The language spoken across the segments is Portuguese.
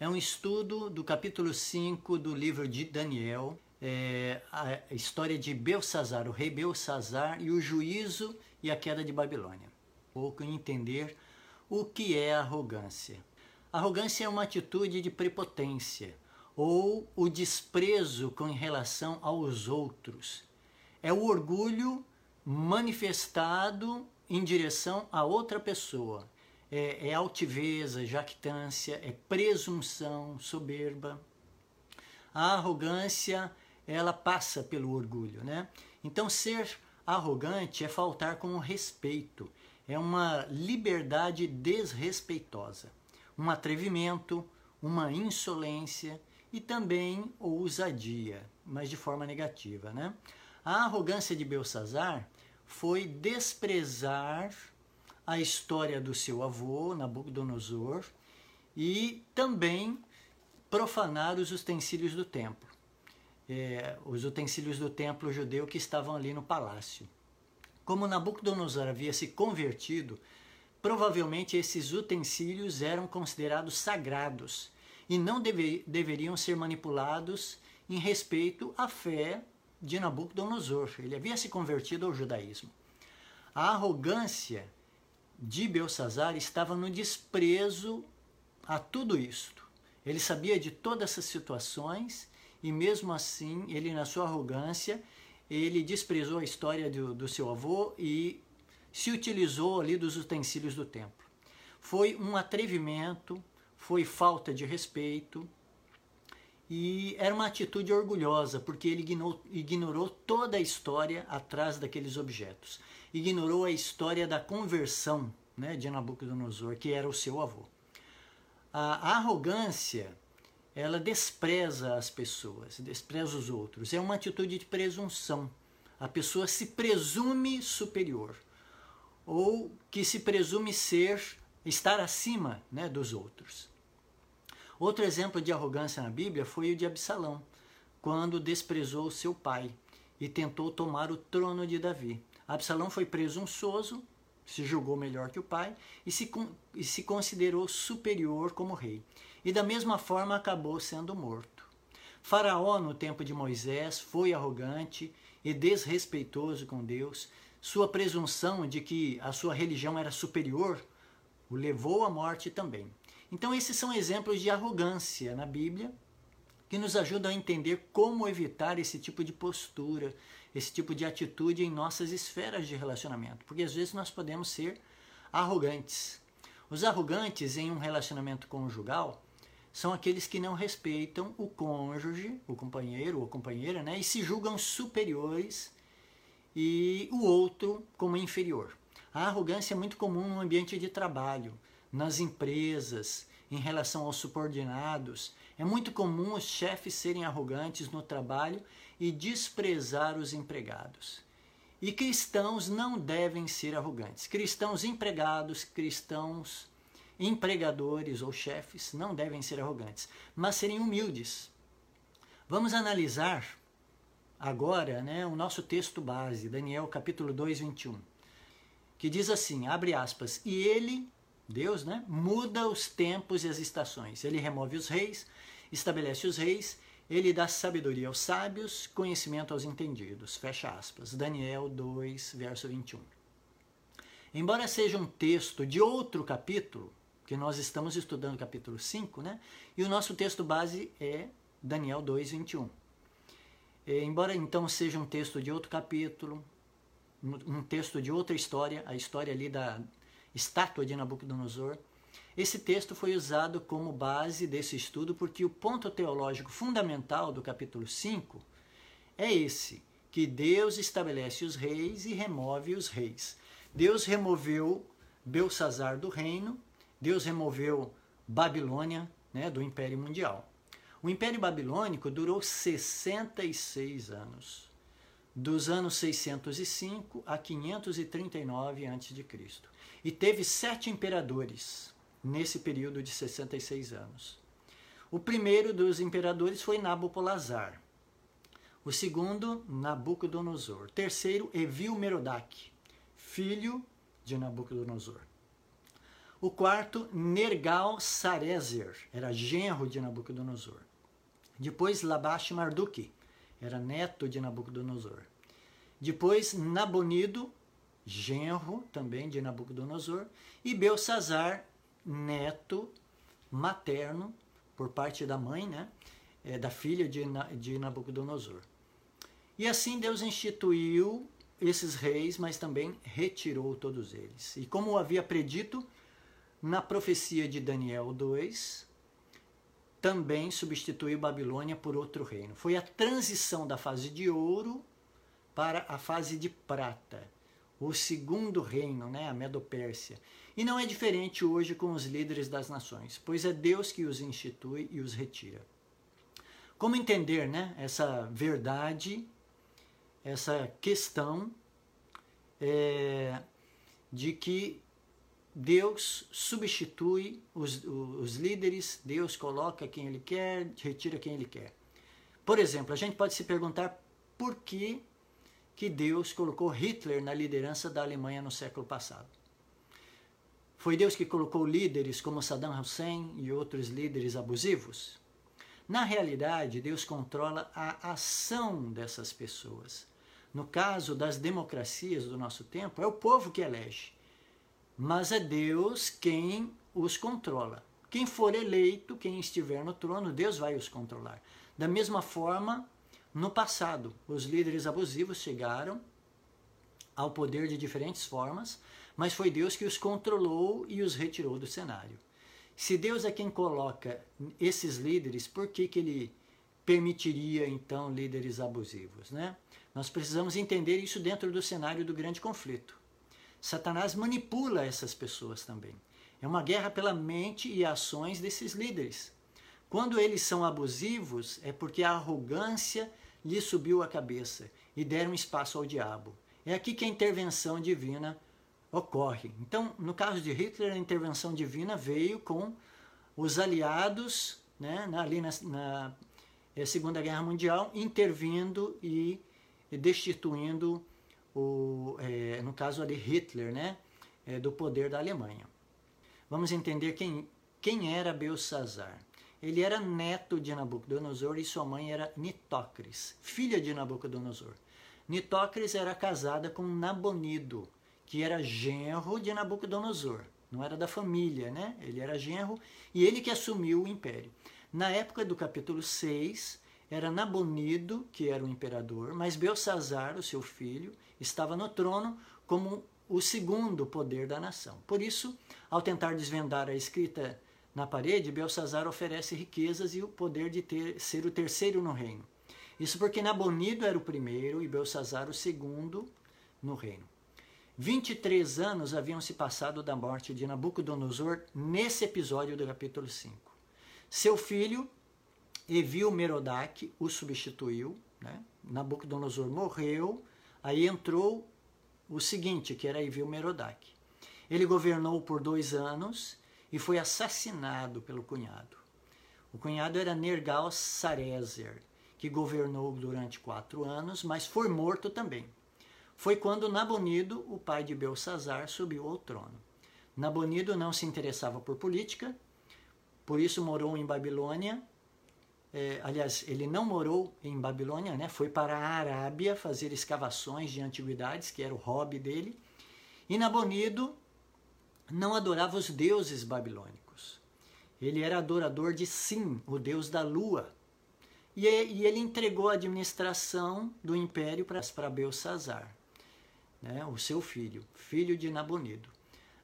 é um estudo do capítulo 5 do livro de Daniel, é a história de Belsazar, o rei Belsazar e o juízo e a queda de Babilônia. Pouco entender o que é arrogância. Arrogância é uma atitude de prepotência ou o desprezo com relação aos outros. É o orgulho manifestado em direção a outra pessoa. É, é altiveza, jactância, é presunção, soberba. A arrogância, ela passa pelo orgulho, né? Então, ser arrogante é faltar com respeito, é uma liberdade desrespeitosa, um atrevimento, uma insolência e também ousadia, mas de forma negativa, né? A arrogância de Belsazar foi desprezar a história do seu avô, Nabucodonosor, e também profanar os utensílios do templo. É, os utensílios do templo judeu que estavam ali no palácio. Como Nabucodonosor havia se convertido, provavelmente esses utensílios eram considerados sagrados e não deve, deveriam ser manipulados em respeito à fé de Nabucodonosor. Ele havia se convertido ao judaísmo. A arrogância de Belsazar estava no desprezo a tudo isto. Ele sabia de todas essas situações e mesmo assim, ele na sua arrogância, ele desprezou a história do, do seu avô e se utilizou ali dos utensílios do templo. Foi um atrevimento, foi falta de respeito, e era uma atitude orgulhosa, porque ele ignorou, ignorou toda a história atrás daqueles objetos. Ignorou a história da conversão né, de Nabucodonosor, que era o seu avô. A arrogância, ela despreza as pessoas, despreza os outros. É uma atitude de presunção. A pessoa se presume superior ou que se presume ser, estar acima né, dos outros. Outro exemplo de arrogância na Bíblia foi o de Absalão, quando desprezou seu pai e tentou tomar o trono de Davi. Absalão foi presunçoso, se julgou melhor que o pai e se, e se considerou superior como rei. E da mesma forma acabou sendo morto. Faraó, no tempo de Moisés, foi arrogante e desrespeitoso com Deus. Sua presunção de que a sua religião era superior o levou à morte também. Então, esses são exemplos de arrogância na Bíblia que nos ajudam a entender como evitar esse tipo de postura, esse tipo de atitude em nossas esferas de relacionamento. Porque às vezes nós podemos ser arrogantes. Os arrogantes em um relacionamento conjugal são aqueles que não respeitam o cônjuge, o companheiro ou companheira, né, e se julgam superiores e o outro como inferior. A arrogância é muito comum no ambiente de trabalho nas empresas, em relação aos subordinados. É muito comum os chefes serem arrogantes no trabalho e desprezar os empregados. E cristãos não devem ser arrogantes. Cristãos empregados, cristãos empregadores ou chefes não devem ser arrogantes, mas serem humildes. Vamos analisar agora né, o nosso texto base, Daniel capítulo 2, 21, que diz assim, abre aspas, e ele Deus, né, muda os tempos e as estações. Ele remove os reis, estabelece os reis, ele dá sabedoria aos sábios, conhecimento aos entendidos. Fecha aspas. Daniel 2, verso 21. Embora seja um texto de outro capítulo, que nós estamos estudando capítulo 5, né? E o nosso texto base é Daniel 2, 21. E, embora então seja um texto de outro capítulo, um texto de outra história, a história ali da, estátua de Nabucodonosor. Esse texto foi usado como base desse estudo porque o ponto teológico fundamental do capítulo 5 é esse, que Deus estabelece os reis e remove os reis. Deus removeu Belsazar do reino, Deus removeu Babilônia né, do Império Mundial. O Império Babilônico durou 66 anos, dos anos 605 a 539 a.C e teve sete imperadores nesse período de 66 anos. O primeiro dos imperadores foi Nabopolazar. O segundo, Nabucodonosor. O terceiro, Evil Merodach, filho de Nabucodonosor. O quarto, Nergal-Sarezer, era genro de Nabucodonosor. Depois, Labash Marduk, era neto de Nabucodonosor. Depois, Nabonido, genro também de Nabucodonosor. E Belsazar, neto materno, por parte da mãe, né? É, da filha de, de Nabucodonosor. E assim Deus instituiu esses reis, mas também retirou todos eles. E como havia predito na profecia de Daniel 2, também substituiu Babilônia por outro reino. Foi a transição da fase de ouro para a fase de prata, o segundo reino, né, a Medo-Pérsia. E não é diferente hoje com os líderes das nações, pois é Deus que os institui e os retira. Como entender né, essa verdade essa questão é, de que Deus substitui os, os líderes, Deus coloca quem Ele quer, retira quem Ele quer. Por exemplo, a gente pode se perguntar por que, que Deus colocou Hitler na liderança da Alemanha no século passado. Foi Deus que colocou líderes como Saddam Hussein e outros líderes abusivos? Na realidade, Deus controla a ação dessas pessoas. No caso das democracias do nosso tempo, é o povo que elege, mas é Deus quem os controla. Quem for eleito, quem estiver no trono, Deus vai os controlar. Da mesma forma, no passado, os líderes abusivos chegaram ao poder de diferentes formas, mas foi Deus que os controlou e os retirou do cenário. Se Deus é quem coloca esses líderes, por que, que ele permitiria então líderes abusivos, né? Nós precisamos entender isso dentro do cenário do grande conflito. Satanás manipula essas pessoas também. É uma guerra pela mente e ações desses líderes. Quando eles são abusivos, é porque a arrogância lhe subiu a cabeça e deram espaço ao diabo. É aqui que a intervenção divina ocorre. Então, no caso de Hitler, a intervenção divina veio com os aliados, né, ali na, na eh, Segunda Guerra Mundial, intervindo e destituindo, o, é, no caso ali, Hitler, né, é, do poder da Alemanha. Vamos entender quem, quem era Belsazar. Ele era neto de Nabucodonosor e sua mãe era Nitócris, filha de Nabucodonosor. Nitócris era casada com Nabonido, que era genro de Nabucodonosor. Não era da família, né? Ele era genro e ele que assumiu o império. Na época do capítulo 6, era Nabonido, que era o imperador, mas Belsazar, o seu filho, estava no trono como o segundo poder da nação. Por isso, ao tentar desvendar a escrita na parede, Belsazar oferece riquezas e o poder de ter, ser o terceiro no reino. Isso porque Nabonido era o primeiro e Belsazar o segundo no reino. 23 anos haviam se passado da morte de Nabucodonosor nesse episódio do capítulo 5. Seu filho, Evil Merodach o substituiu, né? Nabucodonosor morreu, aí entrou o seguinte, que era Evil Merodach. Ele governou por dois anos e foi assassinado pelo cunhado. O cunhado era Nergal Sarezer, que governou durante quatro anos, mas foi morto também. Foi quando Nabonido, o pai de Belsazar, subiu ao trono. Nabonido não se interessava por política, por isso morou em Babilônia é, aliás, ele não morou em Babilônia, né? foi para a Arábia fazer escavações de antiguidades, que era o hobby dele. E Nabonido não adorava os deuses babilônicos. Ele era adorador de Sim, o deus da lua. E, ele entregou a administração do império para Belsazar, né? o seu filho, filho de Nabonido.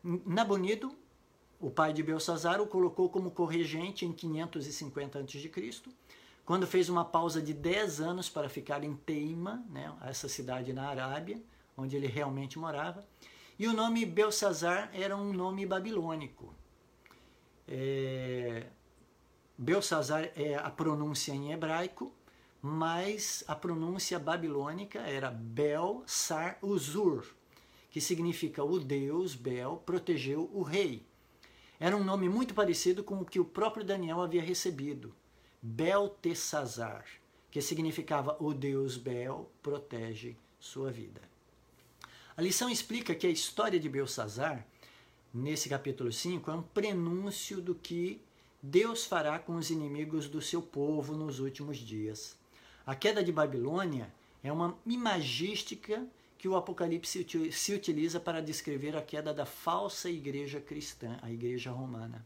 Nabonido o pai de Belsazar o colocou como corregente em 550 a.C., quando fez uma pausa de 10 anos para ficar em Teima, né, essa cidade na Arábia, onde ele realmente morava. E o nome Belsazar era um nome babilônico. É, Belsazar é a pronúncia em hebraico, mas a pronúncia babilônica era Bel-Sar-Uzur, que significa o deus Bel protegeu o rei. Era um nome muito parecido com o que o próprio Daniel havia recebido, Beltesazar, que significava o Deus Bel protege sua vida. A lição explica que a história de Belsazar nesse capítulo 5 é um prenúncio do que Deus fará com os inimigos do seu povo nos últimos dias. A queda de Babilônia é uma imagística que o Apocalipse se utiliza para descrever a queda da falsa igreja cristã, a igreja romana,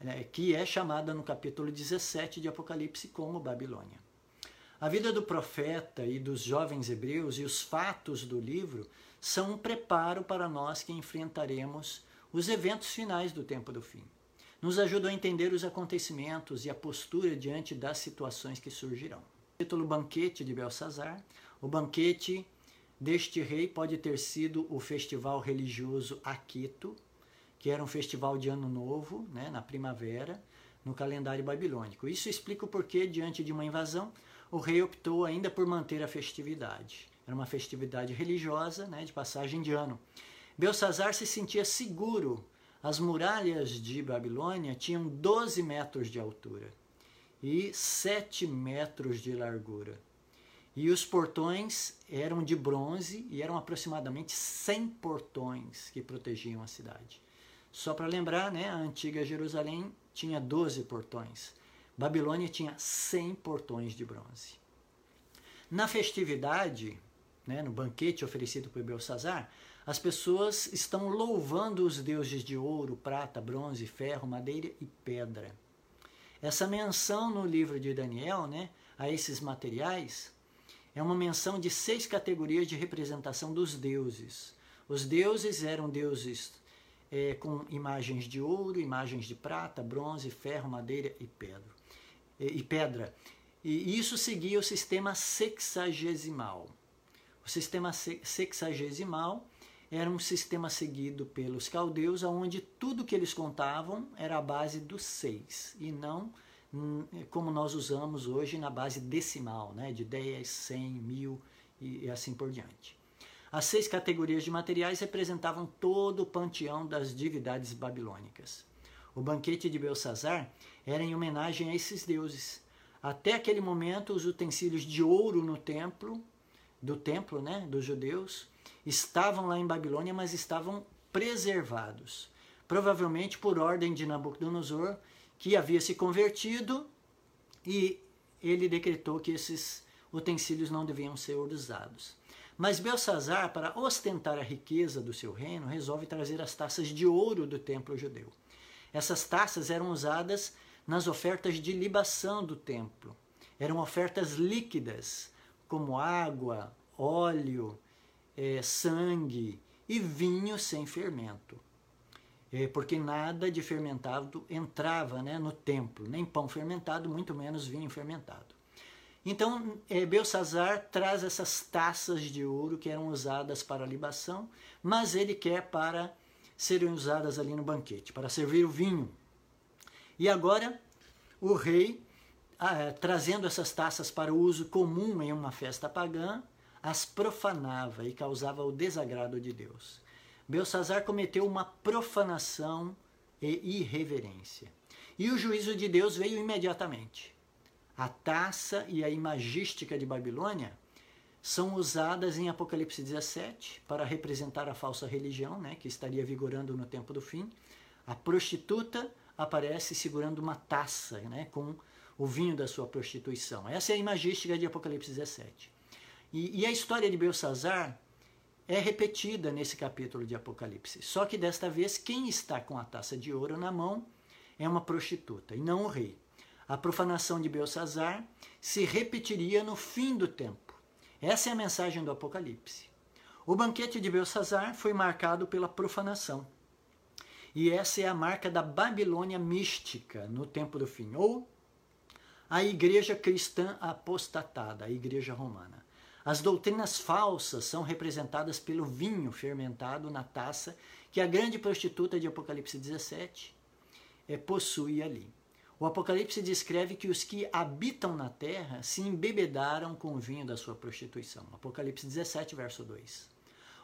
né, que é chamada no capítulo 17 de Apocalipse como Babilônia. A vida do profeta e dos jovens hebreus e os fatos do livro são um preparo para nós que enfrentaremos os eventos finais do tempo do fim. Nos ajudam a entender os acontecimentos e a postura diante das situações que surgirão. O título Banquete de Belsazar. O banquete deste rei pode ter sido o festival religioso Aquito, que era um festival de ano novo, né, na primavera, no calendário babilônico. Isso explica o porquê, diante de uma invasão, o rei optou ainda por manter a festividade. Era uma festividade religiosa, né, de passagem de ano. Belsazar se sentia seguro. As muralhas de Babilônia tinham 12 metros de altura e 7 metros de largura. E os portões eram de bronze e eram aproximadamente 100 portões que protegiam a cidade. Só para lembrar, né, a antiga Jerusalém tinha 12 portões. Babilônia tinha 100 portões de bronze. Na festividade, né, no banquete oferecido por Belsazar, as pessoas estão louvando os deuses de ouro, prata, bronze, ferro, madeira e pedra. Essa menção no livro de Daniel né, a esses materiais é uma menção de seis categorias de representação dos deuses. Os deuses eram deuses é, com imagens de ouro, imagens de prata, bronze, ferro, madeira e pedra. E, e pedra. E isso seguia o sistema sexagesimal. O sistema sexagesimal era um sistema seguido pelos caldeus, onde tudo que eles contavam era a base do seis, e não hum, como nós usamos hoje na base decimal, né, de 10, 100, mil e assim por diante. As seis categorias de materiais representavam todo o panteão das divindades babilônicas. O banquete de Belsazar era em homenagem a esses deuses. Até aquele momento, os utensílios de ouro no templo do templo né, dos judeus estavam lá em Babilônia, mas estavam preservados. Provavelmente por ordem de Nabucodonosor, que havia se convertido e ele decretou que esses utensílios não deviam ser usados. Mas Belsazar, para ostentar a riqueza do seu reino, resolve trazer as taças de ouro do templo judeu. Essas taças eram usadas nas ofertas de libação do templo. Eram ofertas líquidas, como água, óleo, é, sangue e vinho sem fermento. É, porque nada de fermentado entrava né, no templo, nem pão fermentado, muito menos vinho fermentado. Então, é, Belsazar traz essas taças de ouro que eram usadas para libação, mas ele quer para serem usadas ali no banquete, para servir o vinho. E agora, o rei ah, trazendo essas taças para o uso comum em uma festa pagã, as profanava e causava o desagrado de Deus. Belsazar cometeu uma profanação e irreverência. E o juízo de Deus veio imediatamente. A taça e a imagística de Babilônia são usadas em Apocalipse 17 para representar a falsa religião, né, que estaria vigorando no tempo do fim. A prostituta aparece segurando uma taça, né, com o vinho da sua prostituição. Essa é a imagística de Apocalipse 17. E, e a história de Belsazar é repetida nesse capítulo de Apocalipse. Só que desta vez, quem está com a taça de ouro na mão é uma prostituta e não o rei. A profanação de Belsazar se repetiria no fim do tempo. Essa é a mensagem do Apocalipse. O banquete de Belsazar foi marcado pela profanação. E essa é a marca da Babilônia mística no tempo do fim, ou a igreja cristã apostatada, a igreja romana. As doutrinas falsas são representadas pelo vinho fermentado na taça que a grande prostituta de Apocalipse 17 é, possui ali. O Apocalipse descreve que os que habitam na terra se embebedaram com o vinho da sua prostituição. Apocalipse 17, verso 2.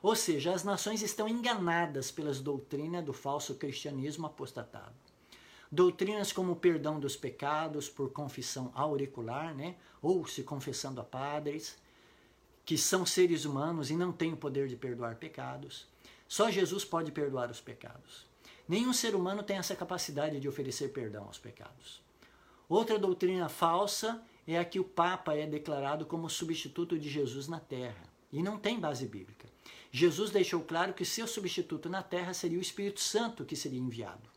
Ou seja, as nações estão enganadas pelas doutrinas do falso cristianismo apostatado. Doutrinas como o perdão dos pecados por confissão auricular, né? ou se confessando a padres, que são seres humanos e não têm o poder de perdoar pecados. Só Jesus pode perdoar os pecados. Nenhum ser humano tem essa capacidade de oferecer perdão aos pecados. Outra doutrina falsa é a que o Papa é declarado como substituto de Jesus na terra. E não tem base bíblica. Jesus deixou claro que seu substituto na terra seria o Espírito Santo que seria enviado.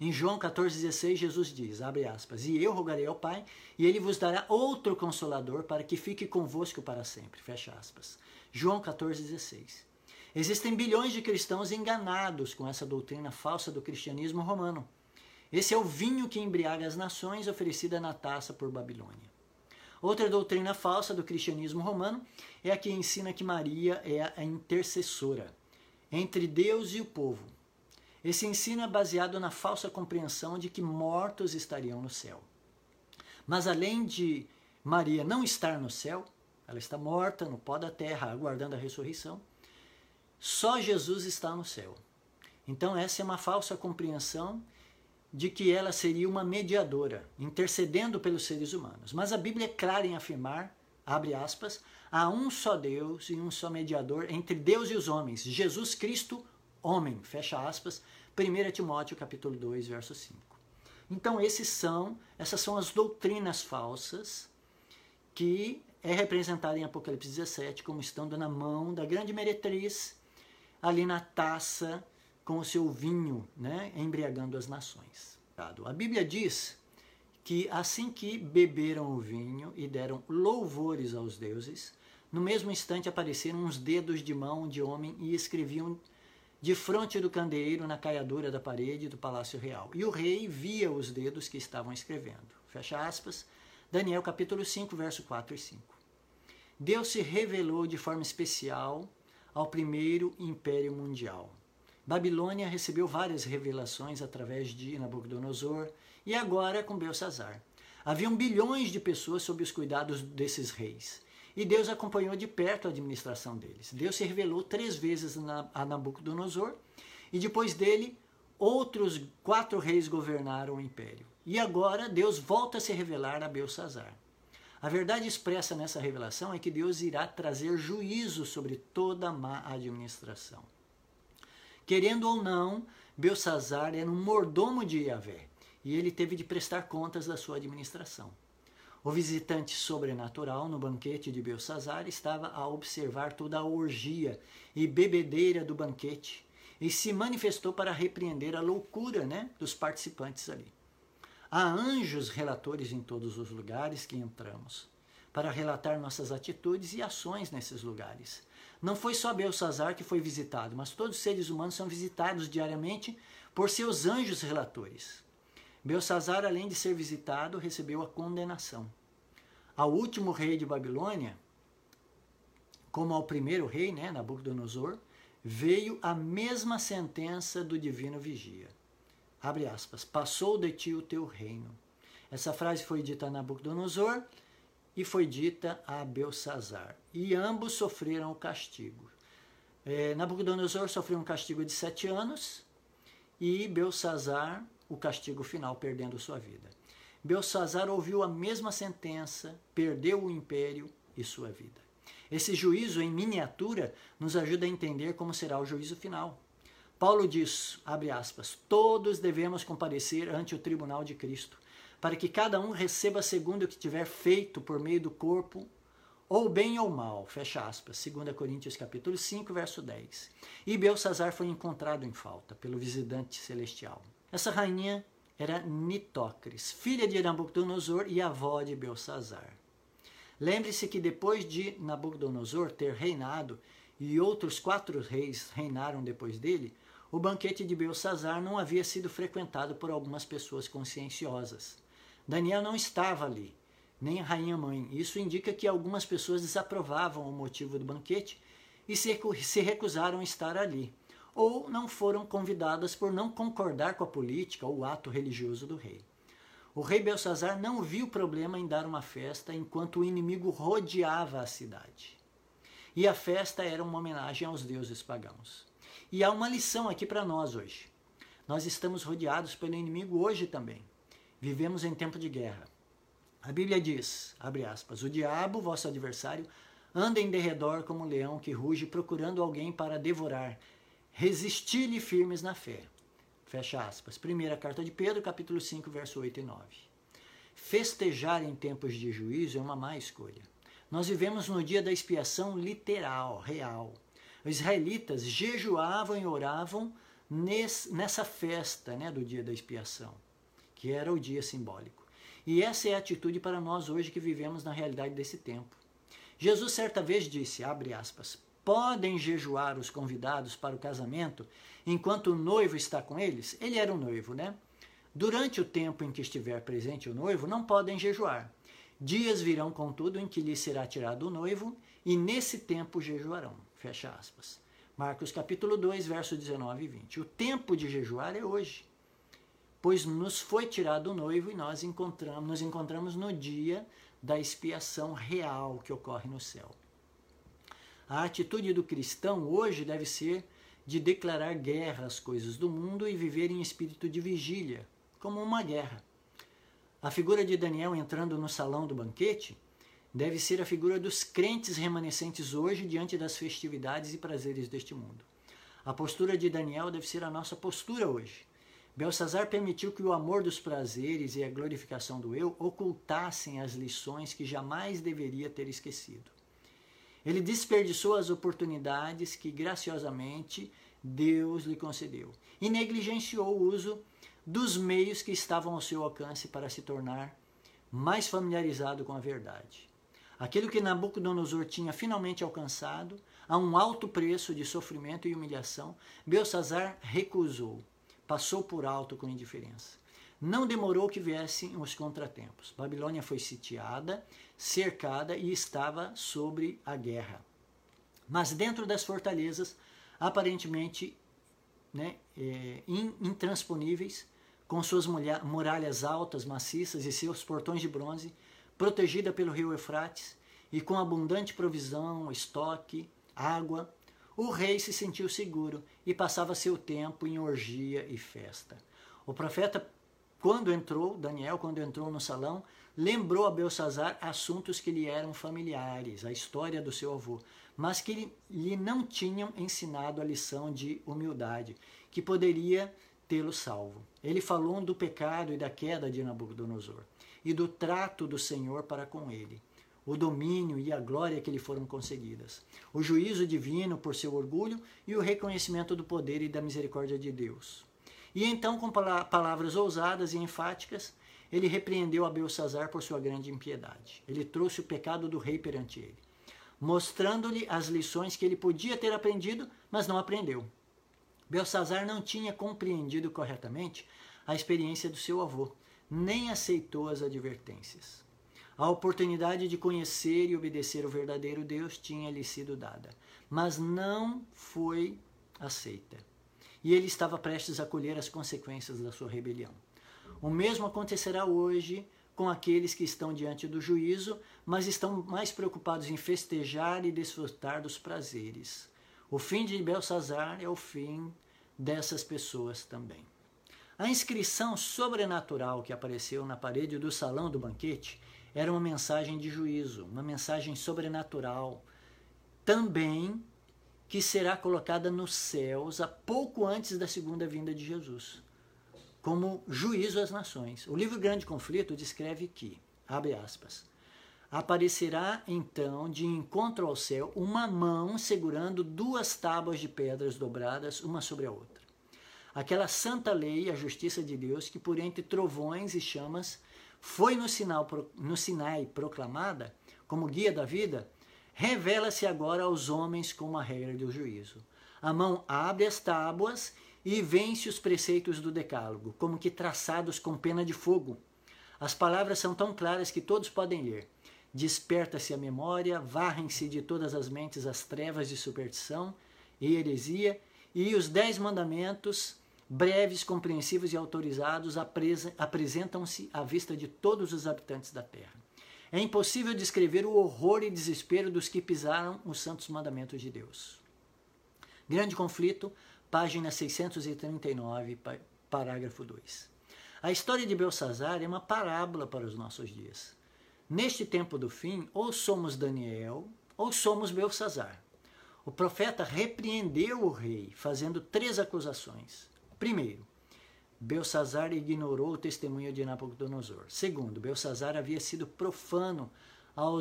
Em João 14,16, Jesus diz, abre aspas, E eu rogarei ao Pai, e ele vos dará outro consolador para que fique convosco para sempre. Fecha aspas. João 14,16. Existem bilhões de cristãos enganados com essa doutrina falsa do cristianismo romano. Esse é o vinho que embriaga as nações oferecida na taça por Babilônia. Outra doutrina falsa do cristianismo romano é a que ensina que Maria é a intercessora entre Deus e o povo. Esse ensino é baseado na falsa compreensão de que mortos estariam no céu. Mas além de Maria não estar no céu, ela está morta no pó da terra, aguardando a ressurreição, só Jesus está no céu. Então, essa é uma falsa compreensão de que ela seria uma mediadora, intercedendo pelos seres humanos. Mas a Bíblia é clara em afirmar, abre aspas, há um só Deus e um só mediador entre Deus e os homens, Jesus Cristo, homem, fecha aspas, 1 Timóteo capítulo 2, verso 5. Então esses são, essas são as doutrinas falsas que é representada em Apocalipse 17 como estando na mão da grande meretriz, ali na taça com o seu vinho, né, embriagando as nações. A Bíblia diz que assim que beberam o vinho e deram louvores aos deuses, no mesmo instante apareceram uns dedos de mão de homem e escreviam de frente do candeeiro na caiadura da parede do palácio real. E o rei via os dedos que estavam escrevendo. Fecha aspas. Daniel capítulo 5, verso 4 e 5. Deus se revelou de forma especial ao primeiro império mundial. Babilônia recebeu várias revelações através de Nabucodonosor e agora com Belsazar. Haviam bilhões de pessoas sob os cuidados desses reis. E Deus acompanhou de perto a administração deles. Deus se revelou três vezes a Nabucodonosor e depois dele outros quatro reis governaram o império. E agora Deus volta a se revelar a Belsazar. A verdade expressa nessa revelação é que Deus irá trazer juízo sobre toda má administração. Querendo ou não, Belsazar era um mordomo de Yahvé e ele teve de prestar contas da sua administração. O visitante sobrenatural no banquete de Belsazar estava a observar toda a orgia e bebedeira do banquete e se manifestou para repreender a loucura né, dos participantes ali. Há anjos relatores em todos os lugares que entramos para relatar nossas atitudes e ações nesses lugares. Não foi só Belsazar que foi visitado, mas todos os seres humanos são visitados diariamente por seus anjos relatores. Belsazar, além de ser visitado, recebeu a condenação. Ao último rei de Babilônia, como ao primeiro rei, né, Nabucodonosor, veio a mesma sentença do divino vigia. Abre aspas, passou de ti o teu reino. Essa frase foi dita a Nabucodonosor e foi dita a Belsazar. E ambos sofreram o castigo. É, Nabucodonosor sofreu um castigo de sete anos e Belsazar o castigo final, perdendo sua vida. Belsazar ouviu a mesma sentença, perdeu o império e sua vida. Esse juízo em miniatura nos ajuda a entender como será o juízo final. Paulo diz, abre aspas, todos devemos comparecer ante o tribunal de Cristo, para que cada um receba segundo o que tiver feito por meio do corpo, ou bem ou mal, fecha aspas, 2 Coríntios capítulo 5, verso 10. E Belsazar foi encontrado em falta pelo visitante celestial. Essa rainha era Nitócris, filha de Nabucodonosor e avó de Belsazar. Lembre-se que depois de Nabucodonosor ter reinado e outros quatro reis reinaram depois dele, o banquete de Belsazar não havia sido frequentado por algumas pessoas conscienciosas. Daniel não estava ali, nem a rainha mãe. Isso indica que algumas pessoas desaprovavam o motivo do banquete e se recusaram a estar ali, ou não foram convidadas por não concordar com a política ou o ato religioso do rei. O rei Belsazar não viu problema em dar uma festa enquanto o inimigo rodeava a cidade. E a festa era uma homenagem aos deuses pagãos. E há uma lição aqui para nós hoje. Nós estamos rodeados pelo inimigo hoje também. Vivemos em tempo de guerra. A Bíblia diz, abre aspas, o diabo, vosso adversário, anda em derredor como um leão que ruge procurando alguém para devorar. Resisti-lhe firmes na fé. Fecha aspas. Primeira carta de Pedro, capítulo 5, verso 8 e 9. Festejar em tempos de juízo é uma má escolha. Nós vivemos no dia da expiação literal, real. Os israelitas jejuavam e oravam nessa festa né, do dia da expiação, que era o dia simbólico. E essa é a atitude para nós hoje que vivemos na realidade desse tempo. Jesus certa vez disse, abre aspas, podem jejuar os convidados para o casamento enquanto o noivo está com eles? Ele era o noivo, né? Durante o tempo em que estiver presente o noivo, não podem jejuar. Dias virão, contudo, em que lhe será tirado o noivo, e nesse tempo jejuarão. Fecha aspas. Marcos capítulo 2, verso 19 e 20. O tempo de jejuar é hoje, pois nos foi tirado o noivo e nós encontramos, nos encontramos no dia da expiação real que ocorre no céu. A atitude do cristão hoje deve ser de declarar guerra às coisas do mundo e viver em espírito de vigília, como uma guerra. A figura de Daniel entrando no salão do banquete deve ser a figura dos crentes remanescentes hoje diante das festividades e prazeres deste mundo. A postura de Daniel deve ser a nossa postura hoje. Belsazar permitiu que o amor dos prazeres e a glorificação do eu ocultassem as lições que jamais deveria ter esquecido. Ele desperdiçou as oportunidades que graciosamente Deus lhe concedeu e negligenciou o uso dos meios que estavam ao seu alcance para se tornar mais familiarizado com a verdade. Aquilo que Nabucodonosor tinha finalmente alcançado, a um alto preço de sofrimento e humilhação, Belsazar recusou passou por alto com indiferença. Não demorou que viessem os contratempos. Babilônia foi sitiada, cercada e estava sobre a guerra. Mas dentro das fortalezas, aparentemente né, é, intransponíveis, com suas muralhas altas, maciças e seus portões de bronze, protegida pelo rio Eufrates e com abundante provisão, estoque, água, o rei se sentiu seguro e passava seu tempo em orgia e festa. O profeta, quando entrou, Daniel, quando entrou no salão, lembrou a Belsazar assuntos que lhe eram familiares, a história do seu avô, mas que lhe não tinham ensinado a lição de humildade, que poderia tê-lo salvo. Ele falou do pecado e da queda de Nabucodonosor e do trato do Senhor para com ele o domínio e a glória que lhe foram concedidas, o juízo divino por seu orgulho e o reconhecimento do poder e da misericórdia de Deus. E então, com palavras ousadas e enfáticas, ele repreendeu a Belsazar por sua grande impiedade. Ele trouxe o pecado do rei perante ele, mostrando-lhe as lições que ele podia ter aprendido, mas não aprendeu. Belsazar não tinha compreendido corretamente a experiência do seu avô, nem aceitou as advertências. A oportunidade de conhecer e obedecer o verdadeiro Deus tinha lhe sido dada, mas não foi aceita. E ele estava prestes a colher as consequências da sua rebelião. O mesmo acontecerá hoje com aqueles que estão diante do juízo, mas estão mais preocupados em festejar e desfrutar dos prazeres. O fim de Belsazar é o fim dessas pessoas também. A inscrição sobrenatural que apareceu na parede do salão do banquete era uma mensagem de juízo, uma mensagem sobrenatural, também que será colocada nos céus a pouco antes da segunda vinda de Jesus, como juízo às nações. O livro Grande Conflito descreve que, abre aspas, aparecerá então de encontro ao céu uma mão segurando duas tábuas de pedras dobradas uma sobre a outra. Aquela santa lei, a justiça de Deus, que por entre trovões e chamas foi no, sinal, no Sinai proclamada como guia da vida, revela-se agora aos homens como a regra do juízo. A mão abre as tábuas e vence os preceitos do decálogo, como que traçados com pena de fogo. As palavras são tão claras que todos podem ler. Desperta-se a memória, varrem-se de todas as mentes as trevas de superstição e heresia, e os dez mandamentos breves, compreensivos e autorizados, apresentam-se à vista de todos os habitantes da terra. É impossível descrever o horror e desespero dos que pisaram os santos mandamentos de Deus. Grande conflito, página 639, parágrafo 2. A história de Belsazar é uma parábola para os nossos dias. Neste tempo do fim, ou somos Daniel, ou somos Belsazar? O profeta repreendeu o rei, fazendo três acusações. Primeiro, Belsazar ignorou o testemunho de Nabucodonosor. Segundo, Belsazar havia sido profano ao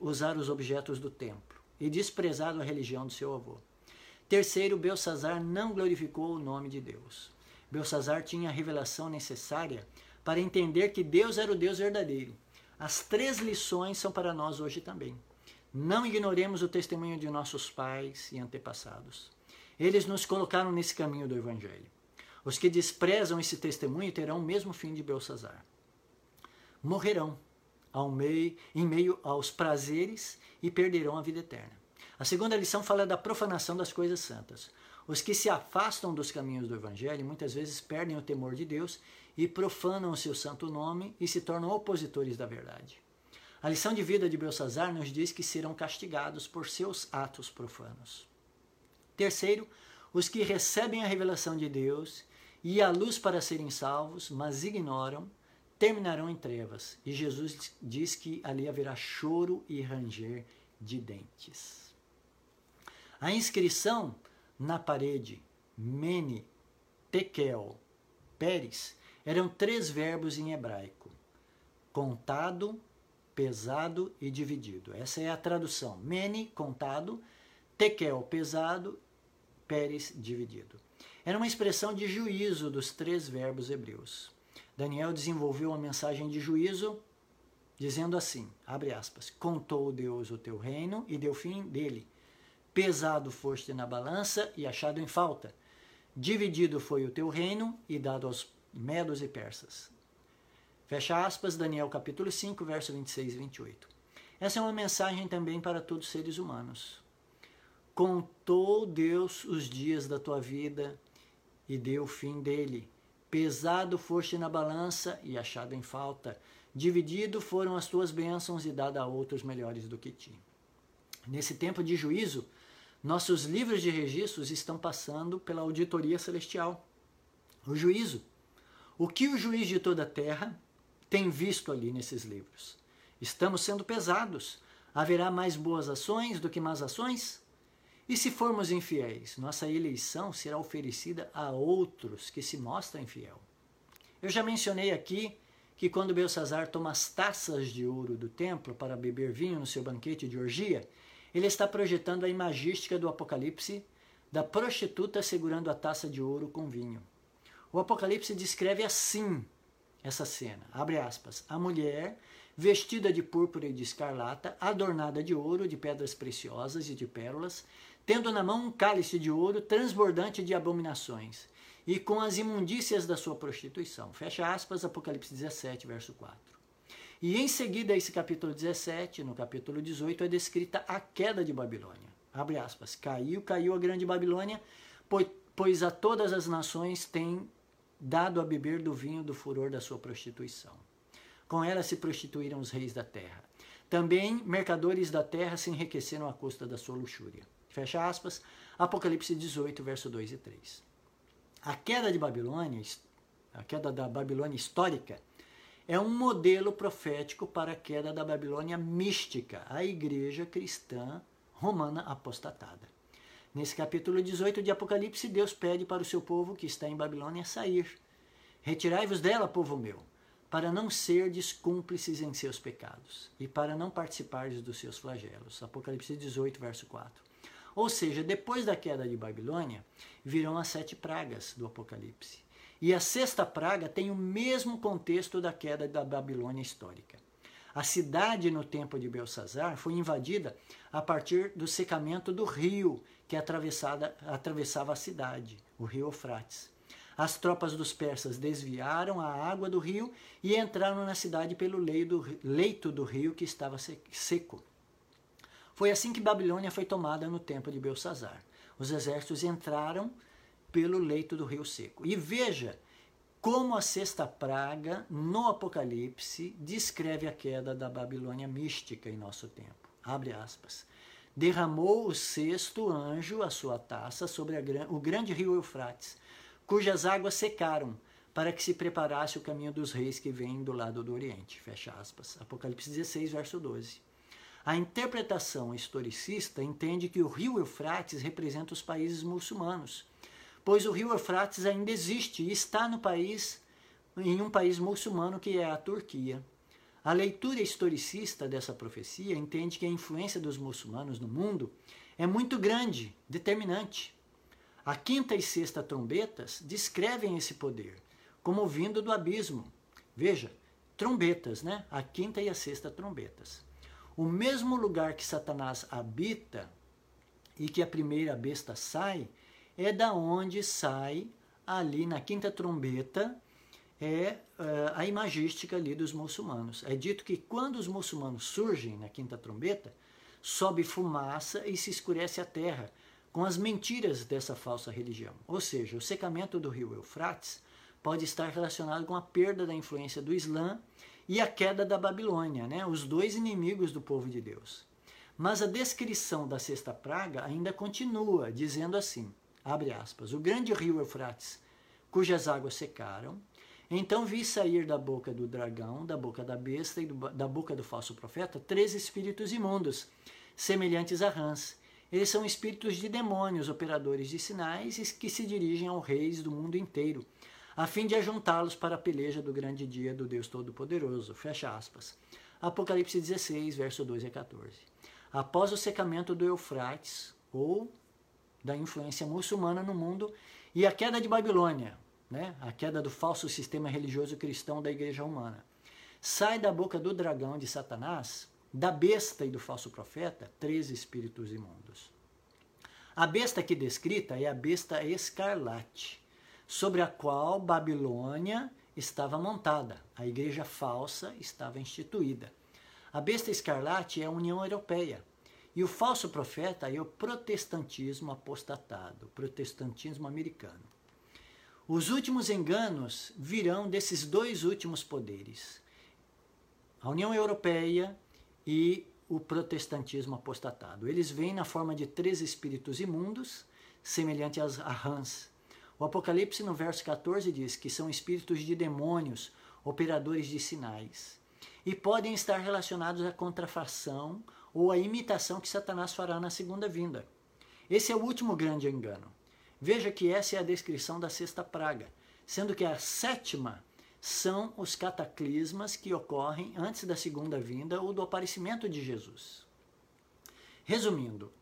usar os objetos do templo e desprezado a religião do seu avô. Terceiro, Belsazar não glorificou o nome de Deus. Belsazar tinha a revelação necessária para entender que Deus era o Deus verdadeiro. As três lições são para nós hoje também. Não ignoremos o testemunho de nossos pais e antepassados. Eles nos colocaram nesse caminho do Evangelho. Os que desprezam esse testemunho terão o mesmo fim de Belsazar. Morrerão ao meio, em meio aos prazeres e perderão a vida eterna. A segunda lição fala da profanação das coisas santas. Os que se afastam dos caminhos do Evangelho muitas vezes perdem o temor de Deus e profanam o seu santo nome e se tornam opositores da verdade. A lição de vida de Belsazar nos diz que serão castigados por seus atos profanos. Terceiro, os que recebem a revelação de Deus e a luz para serem salvos, mas ignoram, terminarão em trevas. E Jesus diz que ali haverá choro e ranger de dentes. A inscrição na parede, mene, tekel, peres, eram três verbos em hebraico: contado, pesado e dividido. Essa é a tradução. Mene, contado, tekel, pesado, peres, dividido. Era uma expressão de juízo dos três verbos hebreus. Daniel desenvolveu uma mensagem de juízo dizendo assim, abre aspas, contou Deus o teu reino e deu fim dele. Pesado foste na balança e achado em falta. Dividido foi o teu reino e dado aos medos e persas. Fecha aspas, Daniel capítulo 5, verso 26 e 28. Essa é uma mensagem também para todos os seres humanos. Contou Deus os dias da tua vida e deu o fim dele. Pesado foste na balança e achado em falta. Dividido foram as tuas bênçãos e dado a outros melhores do que ti. Nesse tempo de juízo, nossos livros de registros estão passando pela auditoria celestial. O juízo o que o juiz de toda a terra tem visto ali nesses livros? Estamos sendo pesados. Haverá mais boas ações do que más ações? E se formos infiéis, nossa eleição será oferecida a outros que se mostram infiel. Eu já mencionei aqui que quando Belsazar toma as taças de ouro do templo para beber vinho no seu banquete de orgia, ele está projetando a imagística do Apocalipse da prostituta segurando a taça de ouro com vinho. O Apocalipse descreve assim essa cena. Abre aspas. A mulher, vestida de púrpura e de escarlata, adornada de ouro, de pedras preciosas e de pérolas, tendo na mão um cálice de ouro transbordante de abominações, e com as imundícias da sua prostituição. Fecha aspas, Apocalipse 17, verso 4. E em seguida, esse capítulo 17, no capítulo 18, é descrita a queda de Babilônia. Abre aspas. Caiu, caiu a grande Babilônia, pois a todas as nações tem dado a beber do vinho do furor da sua prostituição. Com ela se prostituíram os reis da terra. Também mercadores da terra se enriqueceram à custa da sua luxúria. Fecha aspas, Apocalipse 18, verso 2 e 3. A queda de Babilônia, a queda da Babilônia histórica, é um modelo profético para a queda da Babilônia mística, a igreja cristã romana apostatada. Nesse capítulo 18 de Apocalipse, Deus pede para o seu povo que está em Babilônia sair. Retirai-vos dela, povo meu, para não serdes cúmplices em seus pecados e para não participardes dos seus flagelos. Apocalipse 18, verso 4. Ou seja, depois da queda de Babilônia, virão as sete pragas do Apocalipse. E a sexta praga tem o mesmo contexto da queda da Babilônia histórica. A cidade no tempo de Belsazar foi invadida a partir do secamento do rio que atravessava a cidade, o rio Eufrates. As tropas dos persas desviaram a água do rio e entraram na cidade pelo leito do rio que estava seco. Foi assim que Babilônia foi tomada no tempo de Belsazar. Os exércitos entraram pelo leito do rio seco. E veja como a sexta praga no Apocalipse descreve a queda da Babilônia mística em nosso tempo. Abre aspas. Derramou o sexto anjo a sua taça sobre a, o grande rio Eufrates, cujas águas secaram, para que se preparasse o caminho dos reis que vêm do lado do Oriente. Fecha aspas. Apocalipse 16, verso 12. A interpretação historicista entende que o rio Eufrates representa os países muçulmanos, pois o rio Eufrates ainda existe e está no país, em um país muçulmano que é a Turquia. A leitura historicista dessa profecia entende que a influência dos muçulmanos no mundo é muito grande, determinante. A quinta e sexta trombetas descrevem esse poder como vindo do abismo. Veja, trombetas, né? A quinta e a sexta trombetas. O mesmo lugar que Satanás habita e que a primeira besta sai, é da onde sai ali na quinta trombeta é uh, a imagística ali dos muçulmanos. É dito que quando os muçulmanos surgem na quinta trombeta, sobe fumaça e se escurece a terra, com as mentiras dessa falsa religião. Ou seja, o secamento do rio Eufrates pode estar relacionado com a perda da influência do Islã e a queda da Babilônia, né? os dois inimigos do povo de Deus. Mas a descrição da sexta praga ainda continua, dizendo assim: abre aspas, o grande rio Eufrates, cujas águas secaram. Então vi sair da boca do dragão, da boca da besta e do, da boca do falso profeta três espíritos imundos, semelhantes a rãs. Eles são espíritos de demônios, operadores de sinais, que se dirigem aos reis do mundo inteiro, a fim de ajuntá-los para a peleja do grande dia do Deus Todo-Poderoso. Fecha aspas. Apocalipse 16, verso 12 a 14. Após o secamento do Eufrates, ou da influência muçulmana no mundo e a queda de Babilônia, né? a queda do falso sistema religioso cristão da igreja romana. Sai da boca do dragão de Satanás, da besta e do falso profeta, três espíritos imundos. A besta aqui descrita é a besta escarlate, sobre a qual Babilônia estava montada, a igreja falsa estava instituída. A besta escarlate é a União Europeia, e o falso profeta é o protestantismo apostatado, protestantismo americano. Os últimos enganos virão desses dois últimos poderes, a União Europeia e o protestantismo apostatado. Eles vêm na forma de três espíritos imundos, semelhantes a rãs. O Apocalipse, no verso 14, diz que são espíritos de demônios, operadores de sinais, e podem estar relacionados à contrafação ou a imitação que Satanás fará na segunda vinda. Esse é o último grande engano. Veja que essa é a descrição da sexta praga, sendo que a sétima são os cataclismas que ocorrem antes da segunda vinda ou do aparecimento de Jesus. Resumindo,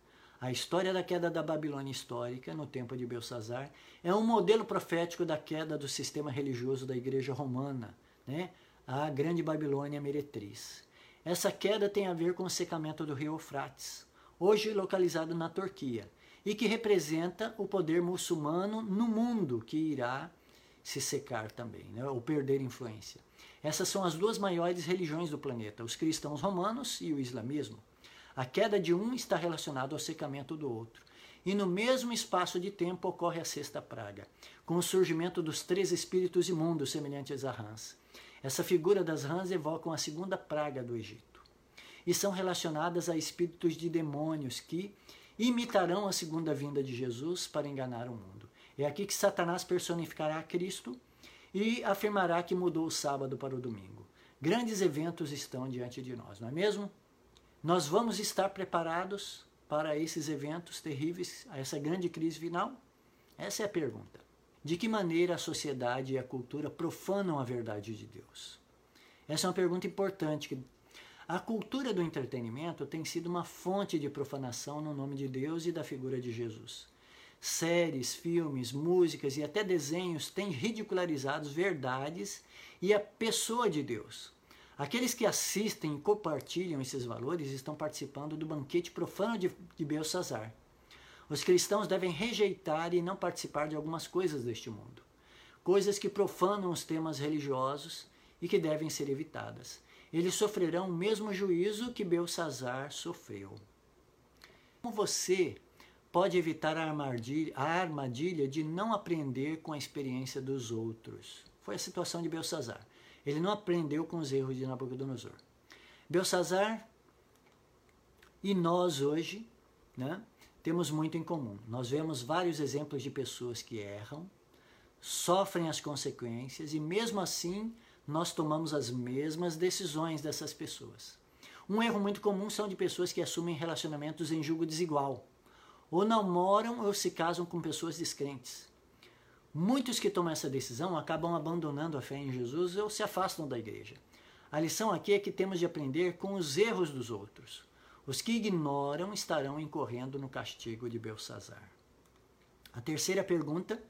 a história da queda da Babilônia histórica no tempo de Belsazar é um modelo profético da queda do sistema religioso da Igreja Romana, né? a Grande Babilônia Meretriz. Essa queda tem a ver com o secamento do rio Eufrates, hoje localizado na Turquia, e que representa o poder muçulmano no mundo que irá se secar também, né, ou perder influência. Essas são as duas maiores religiões do planeta, os cristãos romanos e o islamismo. A queda de um está relacionada ao secamento do outro. E no mesmo espaço de tempo ocorre a sexta praga, com o surgimento dos três espíritos imundos semelhantes a rãs. Essa figura das rãs evocam a segunda praga do Egito e são relacionadas a espíritos de demônios que imitarão a segunda vinda de Jesus para enganar o mundo. É aqui que Satanás personificará Cristo e afirmará que mudou o sábado para o domingo. Grandes eventos estão diante de nós, não é mesmo? Nós vamos estar preparados para esses eventos terríveis, a essa grande crise final? Essa é a pergunta. De que maneira a sociedade e a cultura profanam a verdade de Deus? Essa é uma pergunta importante. A cultura do entretenimento tem sido uma fonte de profanação no nome de Deus e da figura de Jesus. Séries, filmes, músicas e até desenhos têm ridicularizado verdades e a pessoa de Deus. Aqueles que assistem e compartilham esses valores estão participando do banquete profano de, de Belsazar. Os cristãos devem rejeitar e não participar de algumas coisas deste mundo, coisas que profanam os temas religiosos e que devem ser evitadas. Eles sofrerão o mesmo juízo que Belsazar sofreu. Como você pode evitar a armadilha, de não aprender com a experiência dos outros? Foi a situação de Belsazar. Ele não aprendeu com os erros de Nabucodonosor. Belsazar e nós hoje, né? temos muito em comum. Nós vemos vários exemplos de pessoas que erram, sofrem as consequências e, mesmo assim, nós tomamos as mesmas decisões dessas pessoas. Um erro muito comum são de pessoas que assumem relacionamentos em julgo desigual, ou não moram ou se casam com pessoas descrentes. Muitos que tomam essa decisão acabam abandonando a fé em Jesus ou se afastam da igreja. A lição aqui é que temos de aprender com os erros dos outros. Os que ignoram estarão incorrendo no castigo de Belsazar. A terceira pergunta: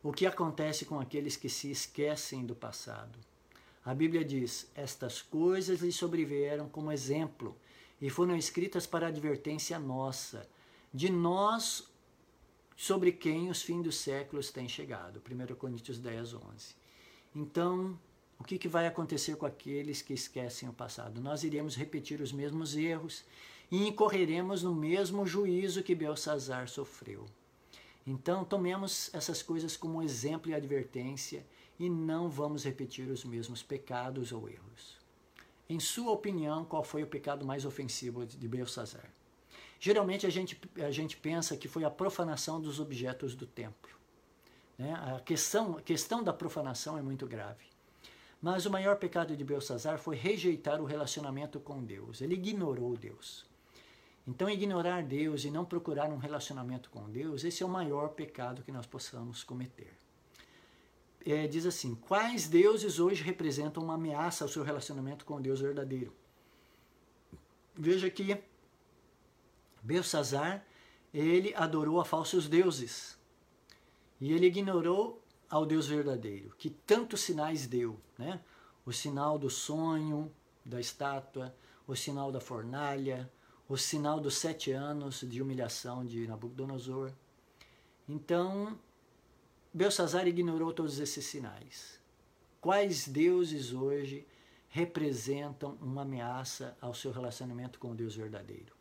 o que acontece com aqueles que se esquecem do passado? A Bíblia diz: Estas coisas lhe sobrevieram como exemplo e foram escritas para advertência nossa, de nós sobre quem os fins dos séculos têm chegado. 1 Coríntios 10, 11. Então, o que, que vai acontecer com aqueles que esquecem o passado? Nós iremos repetir os mesmos erros e incorreremos no mesmo juízo que Belsazar sofreu. Então, tomemos essas coisas como exemplo e advertência e não vamos repetir os mesmos pecados ou erros. Em sua opinião, qual foi o pecado mais ofensivo de Belsazar? Geralmente a gente, a gente pensa que foi a profanação dos objetos do templo. Né? A, questão, a questão da profanação é muito grave. Mas o maior pecado de Belsazar foi rejeitar o relacionamento com Deus. Ele ignorou Deus. Então, ignorar Deus e não procurar um relacionamento com Deus, esse é o maior pecado que nós possamos cometer é, diz assim: quais deuses hoje representam uma ameaça ao seu relacionamento com Deus verdadeiro? Veja que Belsazar ele adorou a falsos deuses e ele ignorou ao Deus verdadeiro, que tantos sinais deu, né? O sinal do sonho, da estátua, o sinal da fornalha, o sinal dos sete anos de humilhação de Nabucodonosor. Então, Belsazar ignorou todos esses sinais. Quais deuses hoje representam uma ameaça ao seu relacionamento com o Deus verdadeiro?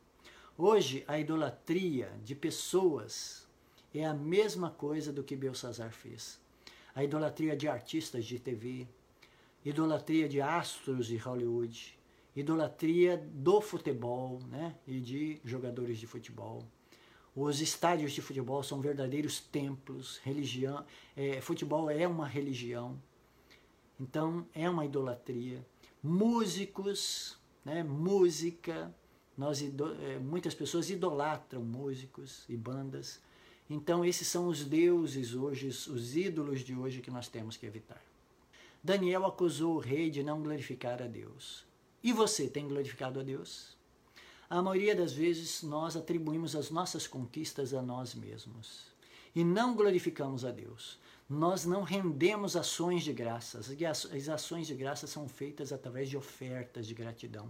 Hoje, a idolatria de pessoas é a mesma coisa do que Belsazar fez. A idolatria de artistas de TV, idolatria de astros de Hollywood, idolatria do futebol né, e de jogadores de futebol os estádios de futebol são verdadeiros templos, religião, é, futebol é uma religião, então é uma idolatria. Músicos, né, música, nós, é, muitas pessoas idolatram músicos e bandas. Então esses são os deuses hoje, os ídolos de hoje que nós temos que evitar. Daniel acusou o rei de não glorificar a Deus. E você tem glorificado a Deus? A maioria das vezes nós atribuímos as nossas conquistas a nós mesmos e não glorificamos a Deus. Nós não rendemos ações de graças. As ações de graça são feitas através de ofertas de gratidão.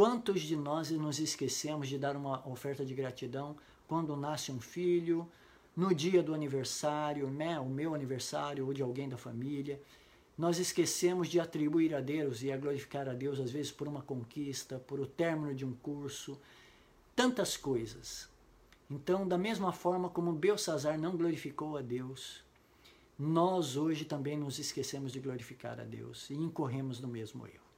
Quantos de nós nos esquecemos de dar uma oferta de gratidão quando nasce um filho, no dia do aniversário, né, o meu aniversário ou de alguém da família? nós esquecemos de atribuir a Deus e a glorificar a Deus, às vezes por uma conquista, por o término de um curso, tantas coisas. Então, da mesma forma como Belsazar não glorificou a Deus, nós hoje também nos esquecemos de glorificar a Deus e incorremos no mesmo erro.